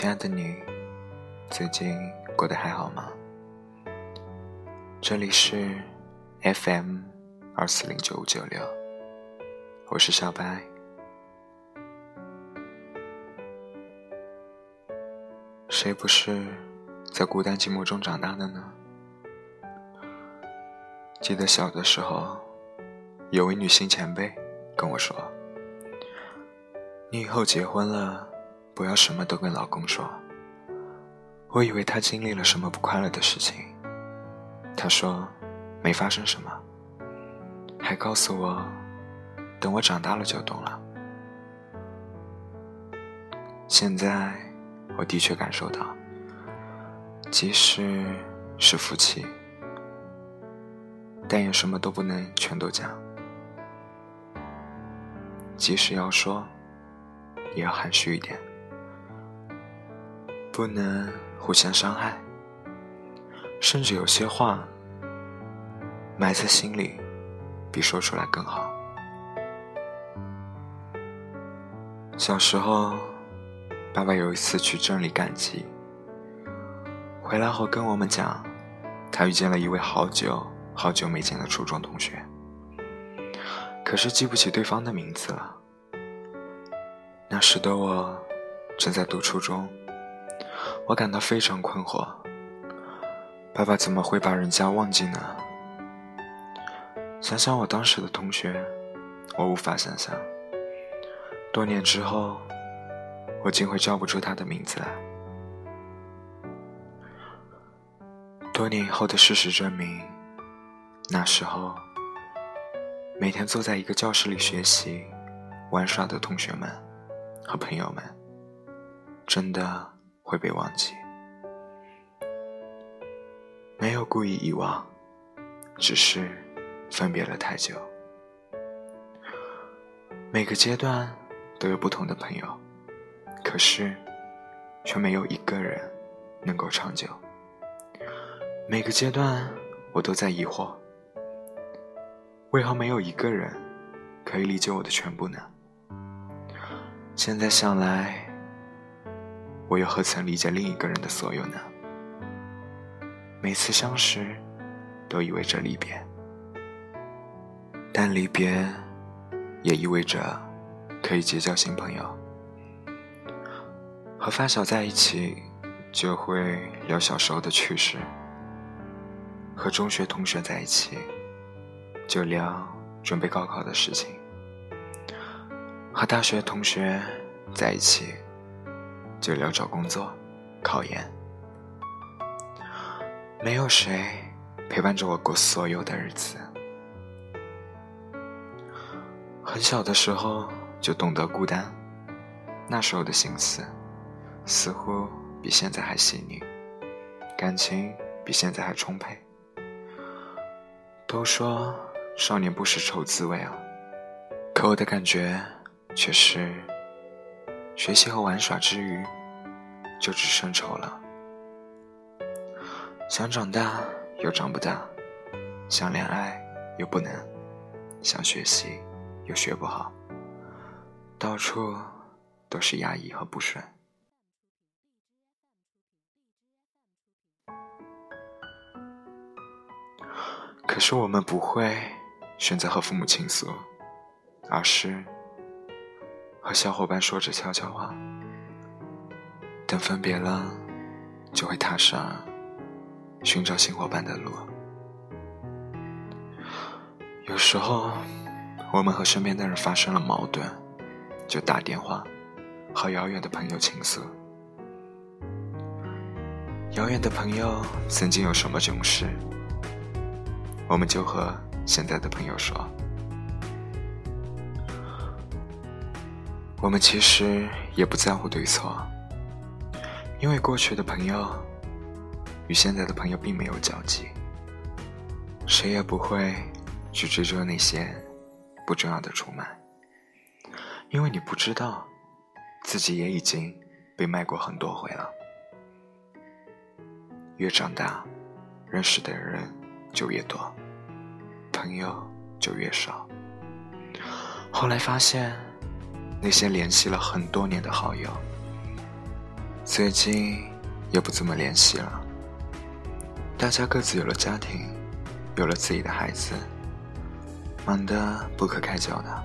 亲爱的你，最近过得还好吗？这里是 FM 二四零九五九六，我是小白。谁不是在孤单寂寞中长大的呢？记得小的时候，有位女性前辈跟我说。你以后结婚了，不要什么都跟老公说。我以为他经历了什么不快乐的事情，他说没发生什么，还告诉我等我长大了就懂了。现在我的确感受到，即使是夫妻，但也什么都不能全都讲，即使要说。也要含蓄一点，不能互相伤害，甚至有些话埋在心里，比说出来更好。小时候，爸爸有一次去镇里赶集，回来后跟我们讲，他遇见了一位好久好久没见的初中同学，可是记不起对方的名字了。那时的我正在读初中，我感到非常困惑。爸爸怎么会把人家忘记呢？想想我当时的同学，我无法想象。多年之后，我竟会叫不出他的名字来。多年以后的事实证明，那时候每天坐在一个教室里学习、玩耍的同学们。和朋友们，真的会被忘记。没有故意遗忘，只是分别了太久。每个阶段都有不同的朋友，可是却没有一个人能够长久。每个阶段我都在疑惑，为何没有一个人可以理解我的全部呢？现在想来，我又何曾理解另一个人的所有呢？每次相识，都意味着离别，但离别也意味着可以结交新朋友。和发小在一起，就会聊小时候的趣事；和中学同学在一起，就聊准备高考的事情。和大学同学在一起，就聊找工作、考研。没有谁陪伴着我过所有的日子。很小的时候就懂得孤单，那时候的心思似乎比现在还细腻，感情比现在还充沛。都说少年不识愁滋味啊，可我的感觉。却是，学习和玩耍之余，就只剩愁了。想长大又长不大，想恋爱又不能，想学习又学不好，到处都是压抑和不顺。可是我们不会选择和父母倾诉，而是。和小伙伴说着悄悄话，等分别了，就会踏上寻找新伙伴的路。有时候，我们和身边的人发生了矛盾，就打电话和遥远的朋友倾诉。遥远的朋友曾经有什么囧事，我们就和现在的朋友说。我们其实也不在乎对错，因为过去的朋友与现在的朋友并没有交集，谁也不会去追究那些不重要的出卖，因为你不知道自己也已经被卖过很多回了。越长大，认识的人就越多，朋友就越少。后来发现。那些联系了很多年的好友，最近也不怎么联系了。大家各自有了家庭，有了自己的孩子，忙得不可开交的。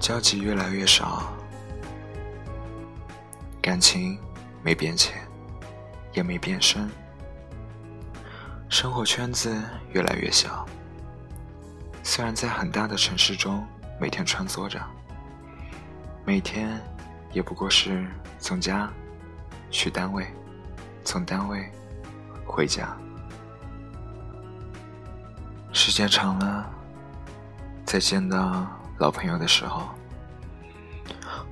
交集越来越少，感情没变浅，也没变深。生活圈子越来越小，虽然在很大的城市中每天穿梭着，每天也不过是从家去单位，从单位回家。时间长了，再见到老朋友的时候，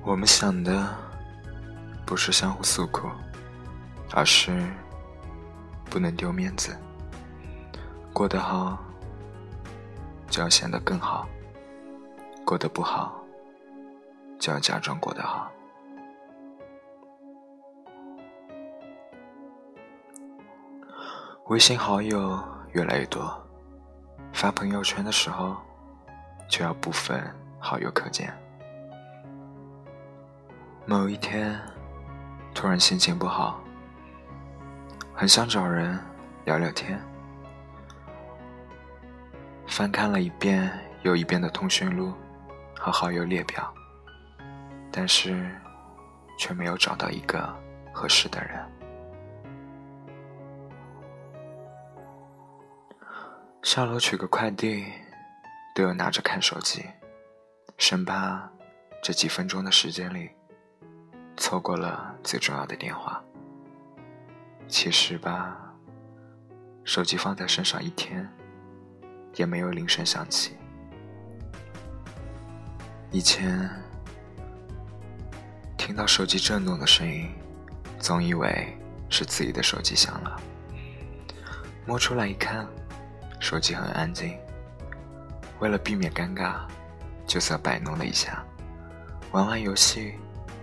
我们想的不是相互诉苦，而是不能丢面子。过得好，就要显得更好；过得不好，就要假装过得好。微信好友越来越多，发朋友圈的时候，就要部分好友可见。某一天，突然心情不好，很想找人聊聊天。翻看了一遍又一遍的通讯录和好友列表，但是却没有找到一个合适的人。下楼取个快递，都要拿着看手机，生怕这几分钟的时间里错过了最重要的电话。其实吧，手机放在身上一天。也没有铃声响起。以前听到手机震动的声音，总以为是自己的手机响了。摸出来一看，手机很安静。为了避免尴尬，就算摆弄了一下，玩玩游戏，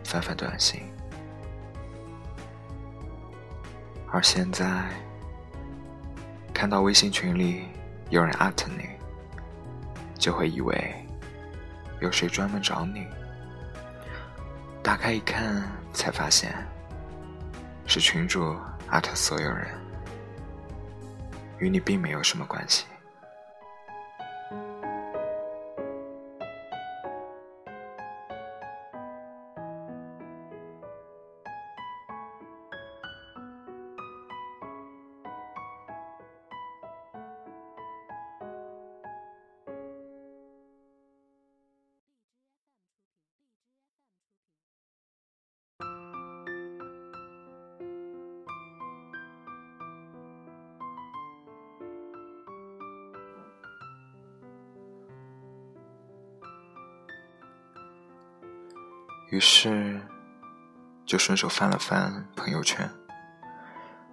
翻翻短信。而现在看到微信群里。有人艾特你，就会以为有谁专门找你。打开一看，才发现是群主艾特所有人，与你并没有什么关系。于是，就顺手翻了翻朋友圈，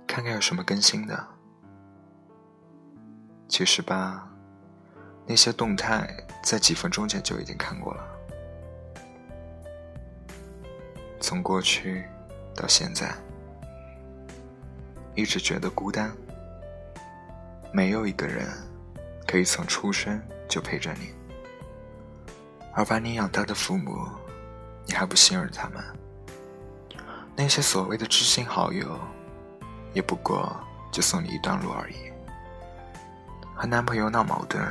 看看有什么更新的。其实吧，那些动态在几分钟前就已经看过了。从过去到现在，一直觉得孤单，没有一个人可以从出生就陪着你，而把你养大的父母。你还不信任他们？那些所谓的知心好友，也不过就送你一段路而已。和男朋友闹矛盾，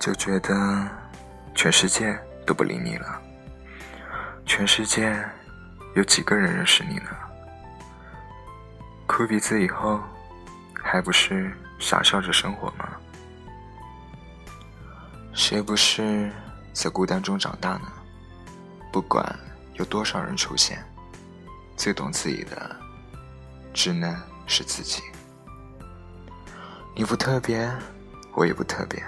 就觉得全世界都不理你了。全世界有几个人认识你呢？哭鼻子以后，还不是傻笑着生活吗？谁不是在孤单中长大呢？不管有多少人出现，最懂自己的，只能是自己。你不特别，我也不特别，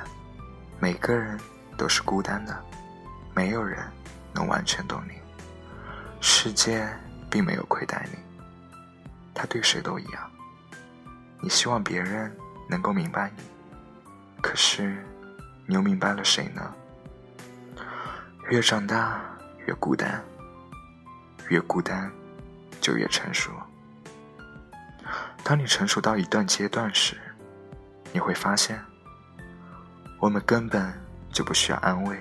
每个人都是孤单的，没有人能完全懂你。世界并没有亏待你，他对谁都一样。你希望别人能够明白你，可是你又明白了谁呢？越长大。越孤单，越孤单，就越成熟。当你成熟到一段阶段时，你会发现，我们根本就不需要安慰，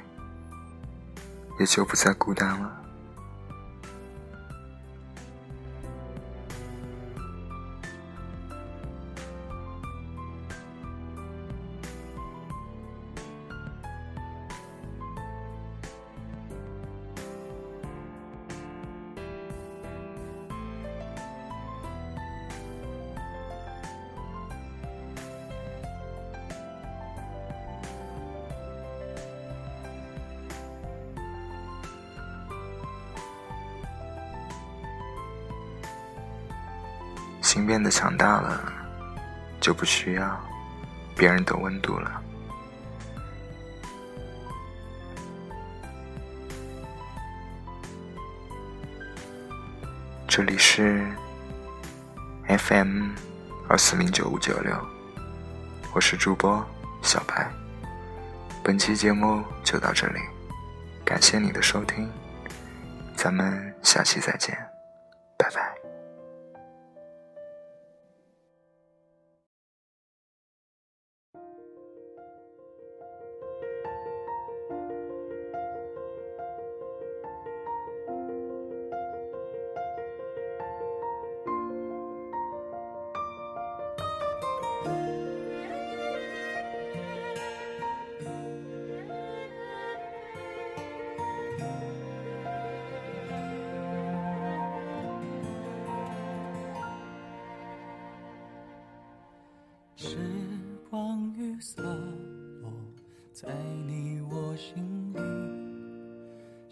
也就不再孤单了。心变得强大了，就不需要别人的温度了。这里是 FM 二四零九五九六，我是主播小白。本期节目就到这里，感谢你的收听，咱们下期再见，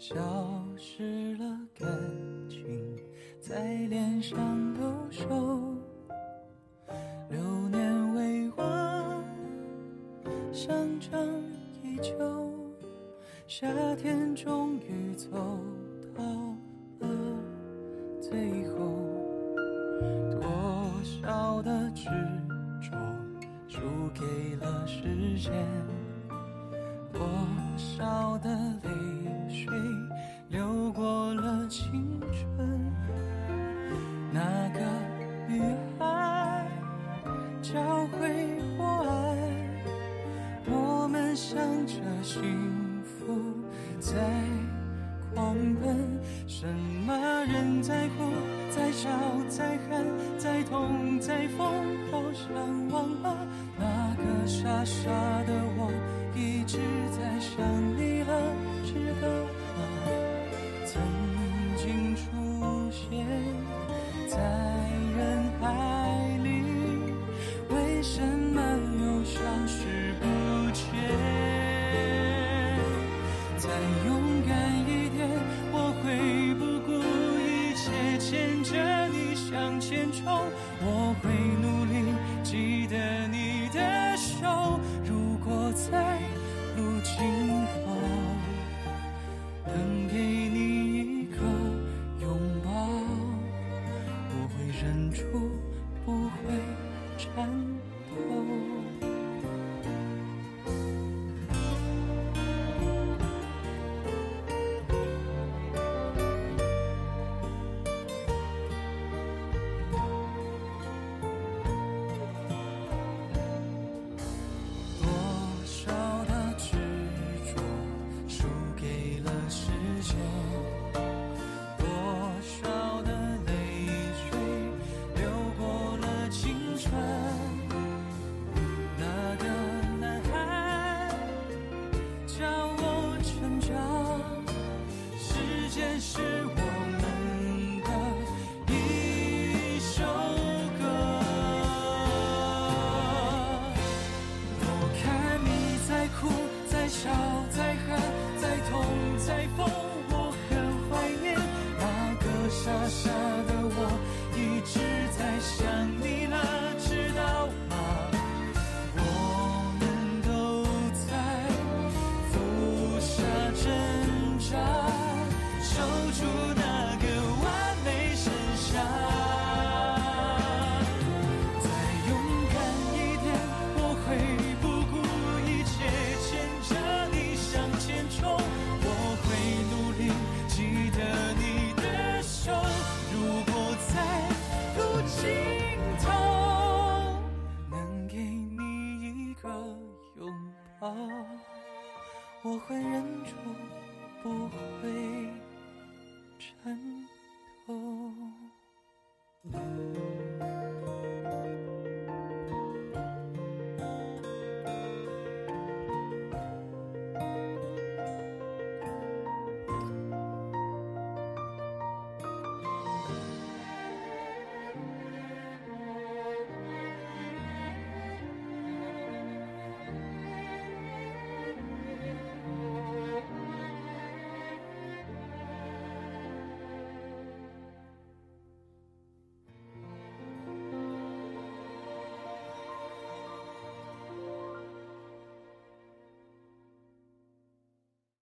消失了感情在脸上留守，流年未完，想张依旧，夏天终于走到了最后，多少的执着。输给了时间，多少的泪